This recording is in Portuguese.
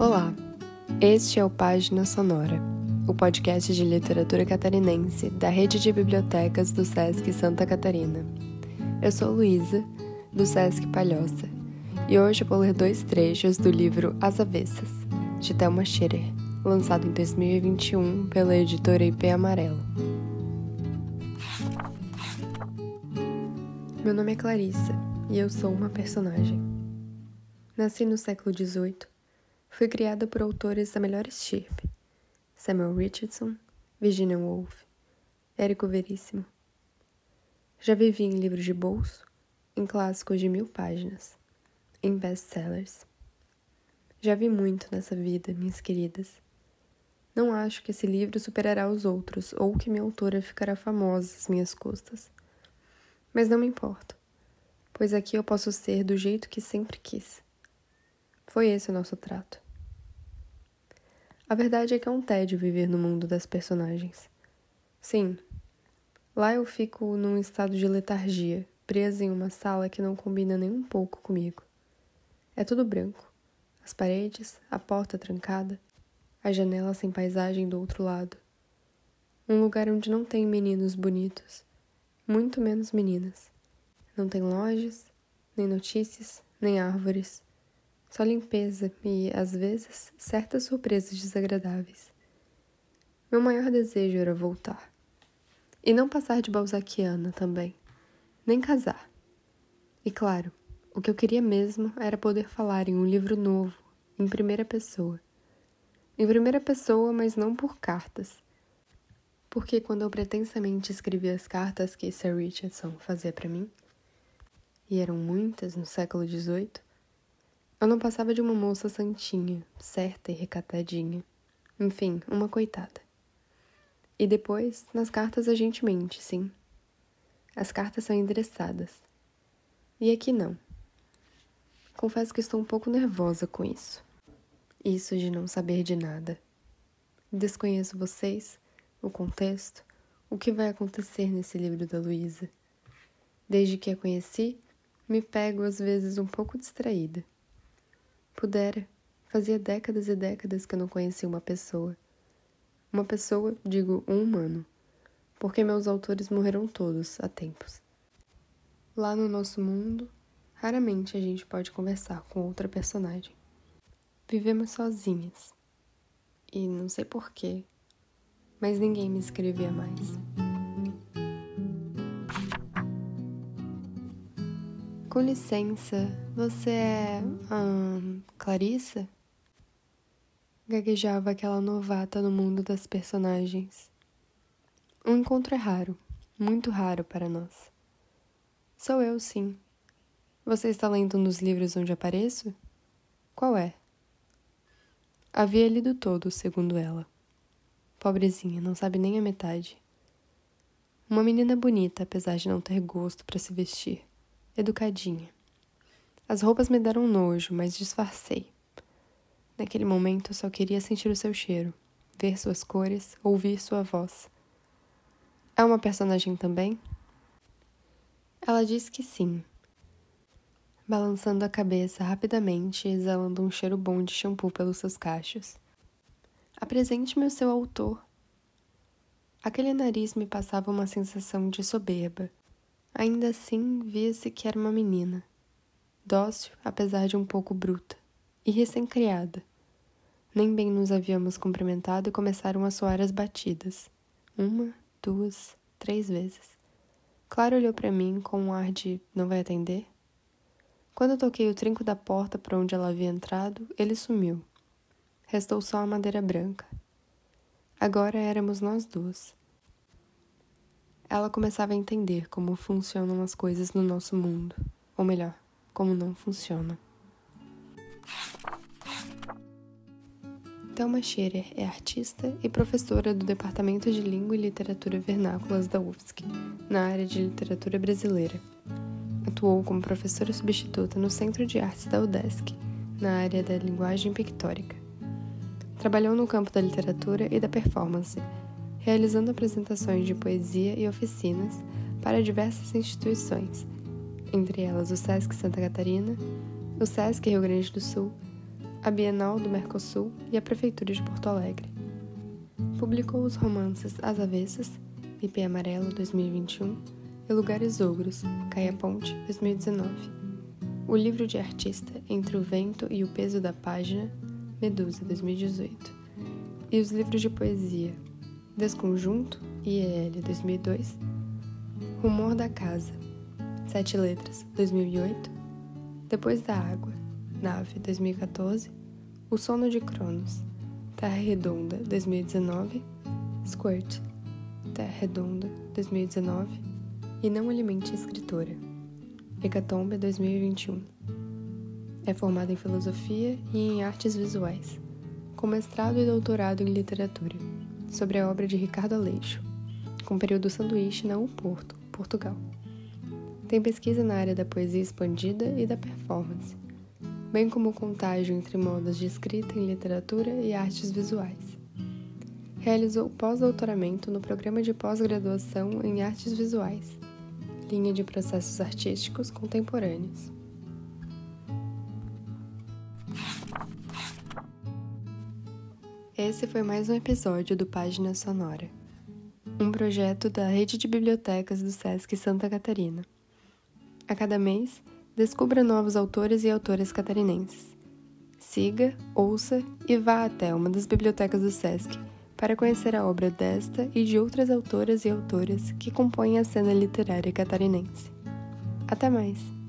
Olá, este é o Página Sonora, o podcast de literatura catarinense da rede de bibliotecas do SESC Santa Catarina. Eu sou Luísa, do SESC Palhoça, e hoje vou ler dois trechos do livro As Avessas, de Thelma Scherer, lançado em 2021 pela editora IP Amarelo. Meu nome é Clarissa e eu sou uma personagem. Nasci no século XVIII. Fui criada por autores da melhor estirpe: Samuel Richardson, Virginia Woolf, Érico Veríssimo. Já vivi em livros de bolso, em clássicos de mil páginas, em best-sellers. Já vi muito nessa vida, minhas queridas. Não acho que esse livro superará os outros ou que minha autora ficará famosa às minhas custas. Mas não me importo, pois aqui eu posso ser do jeito que sempre quis foi esse o nosso trato. A verdade é que é um tédio viver no mundo das personagens. Sim, lá eu fico num estado de letargia, presa em uma sala que não combina nem um pouco comigo. É tudo branco. As paredes, a porta trancada, a janela sem paisagem do outro lado. Um lugar onde não tem meninos bonitos, muito menos meninas. Não tem lojas, nem notícias, nem árvores só limpeza e, às vezes, certas surpresas desagradáveis. Meu maior desejo era voltar. E não passar de balzaquiana também. Nem casar. E claro, o que eu queria mesmo era poder falar em um livro novo, em primeira pessoa. Em primeira pessoa, mas não por cartas. Porque quando eu pretensamente escrevi as cartas que Sir Richardson fazia para mim, e eram muitas no século XVIII, eu não passava de uma moça santinha, certa e recatadinha. Enfim, uma coitada. E depois, nas cartas a gente mente, sim. As cartas são endereçadas. E aqui não. Confesso que estou um pouco nervosa com isso. Isso de não saber de nada. Desconheço vocês, o contexto, o que vai acontecer nesse livro da Luísa. Desde que a conheci, me pego às vezes um pouco distraída. Pudera. Fazia décadas e décadas que eu não conhecia uma pessoa. Uma pessoa, digo, um humano, porque meus autores morreram todos há tempos. Lá no nosso mundo, raramente a gente pode conversar com outra personagem. Vivemos sozinhas. E não sei porquê, mas ninguém me escrevia mais. Com licença, você é. Hum, Clarissa? Gaguejava aquela novata no mundo das personagens. Um encontro é raro, muito raro para nós. Sou eu, sim. Você está lendo um dos livros onde apareço? Qual é? Havia lido todo, segundo ela. Pobrezinha, não sabe nem a metade. Uma menina bonita, apesar de não ter gosto para se vestir educadinha. As roupas me deram nojo, mas disfarcei. Naquele momento eu só queria sentir o seu cheiro, ver suas cores, ouvir sua voz. É uma personagem também? Ela disse que sim, balançando a cabeça rapidamente e exalando um cheiro bom de shampoo pelos seus cachos. Apresente-me o seu autor. Aquele nariz me passava uma sensação de soberba Ainda assim, via-se que era uma menina, dócil, apesar de um pouco bruta, e recém-criada. Nem bem nos havíamos cumprimentado e começaram a soar as batidas. Uma, duas, três vezes. Clara olhou para mim com um ar de não vai atender? Quando toquei o trinco da porta para onde ela havia entrado, ele sumiu. Restou só a madeira branca. Agora éramos nós duas ela começava a entender como funcionam as coisas no nosso mundo, ou melhor, como não funciona. Thelma Scherer é artista e professora do Departamento de Língua e Literatura Vernáculas da UFSC, na área de literatura brasileira. Atuou como professora substituta no Centro de Artes da UDESC, na área da linguagem pictórica. Trabalhou no campo da literatura e da performance, realizando apresentações de poesia e oficinas para diversas instituições, entre elas o SESC Santa Catarina, o SESC Rio Grande do Sul, a Bienal do Mercosul e a Prefeitura de Porto Alegre. Publicou os romances As Avessas, Pipê Amarelo 2021 e Lugares Ogros, Caia Ponte 2019. O livro de artista Entre o Vento e o Peso da Página, Medusa 2018. E os livros de poesia Desconjunto, IEL 2002, Rumor da Casa, Sete Letras 2008, Depois da Água, Nave 2014, O Sono de Cronos, Terra Redonda 2019, Squirt, Terra Redonda 2019 e Não Alimente a Escritora, Hecatombe 2021. É formada em Filosofia e em Artes Visuais, com mestrado e doutorado em Literatura, sobre a obra de Ricardo Aleixo, com período sanduíche na Porto, Portugal. Tem pesquisa na área da poesia expandida e da performance, bem como o contágio entre modos de escrita em literatura e artes visuais. Realizou pós-doutoramento no programa de pós-graduação em artes visuais, linha de processos artísticos contemporâneos. Esse foi mais um episódio do Página Sonora, um projeto da Rede de Bibliotecas do SESC Santa Catarina. A cada mês, Descubra novos autores e autoras catarinenses. Siga, ouça e vá até uma das bibliotecas do SESC para conhecer a obra desta e de outras autoras e autores que compõem a cena literária catarinense. Até mais!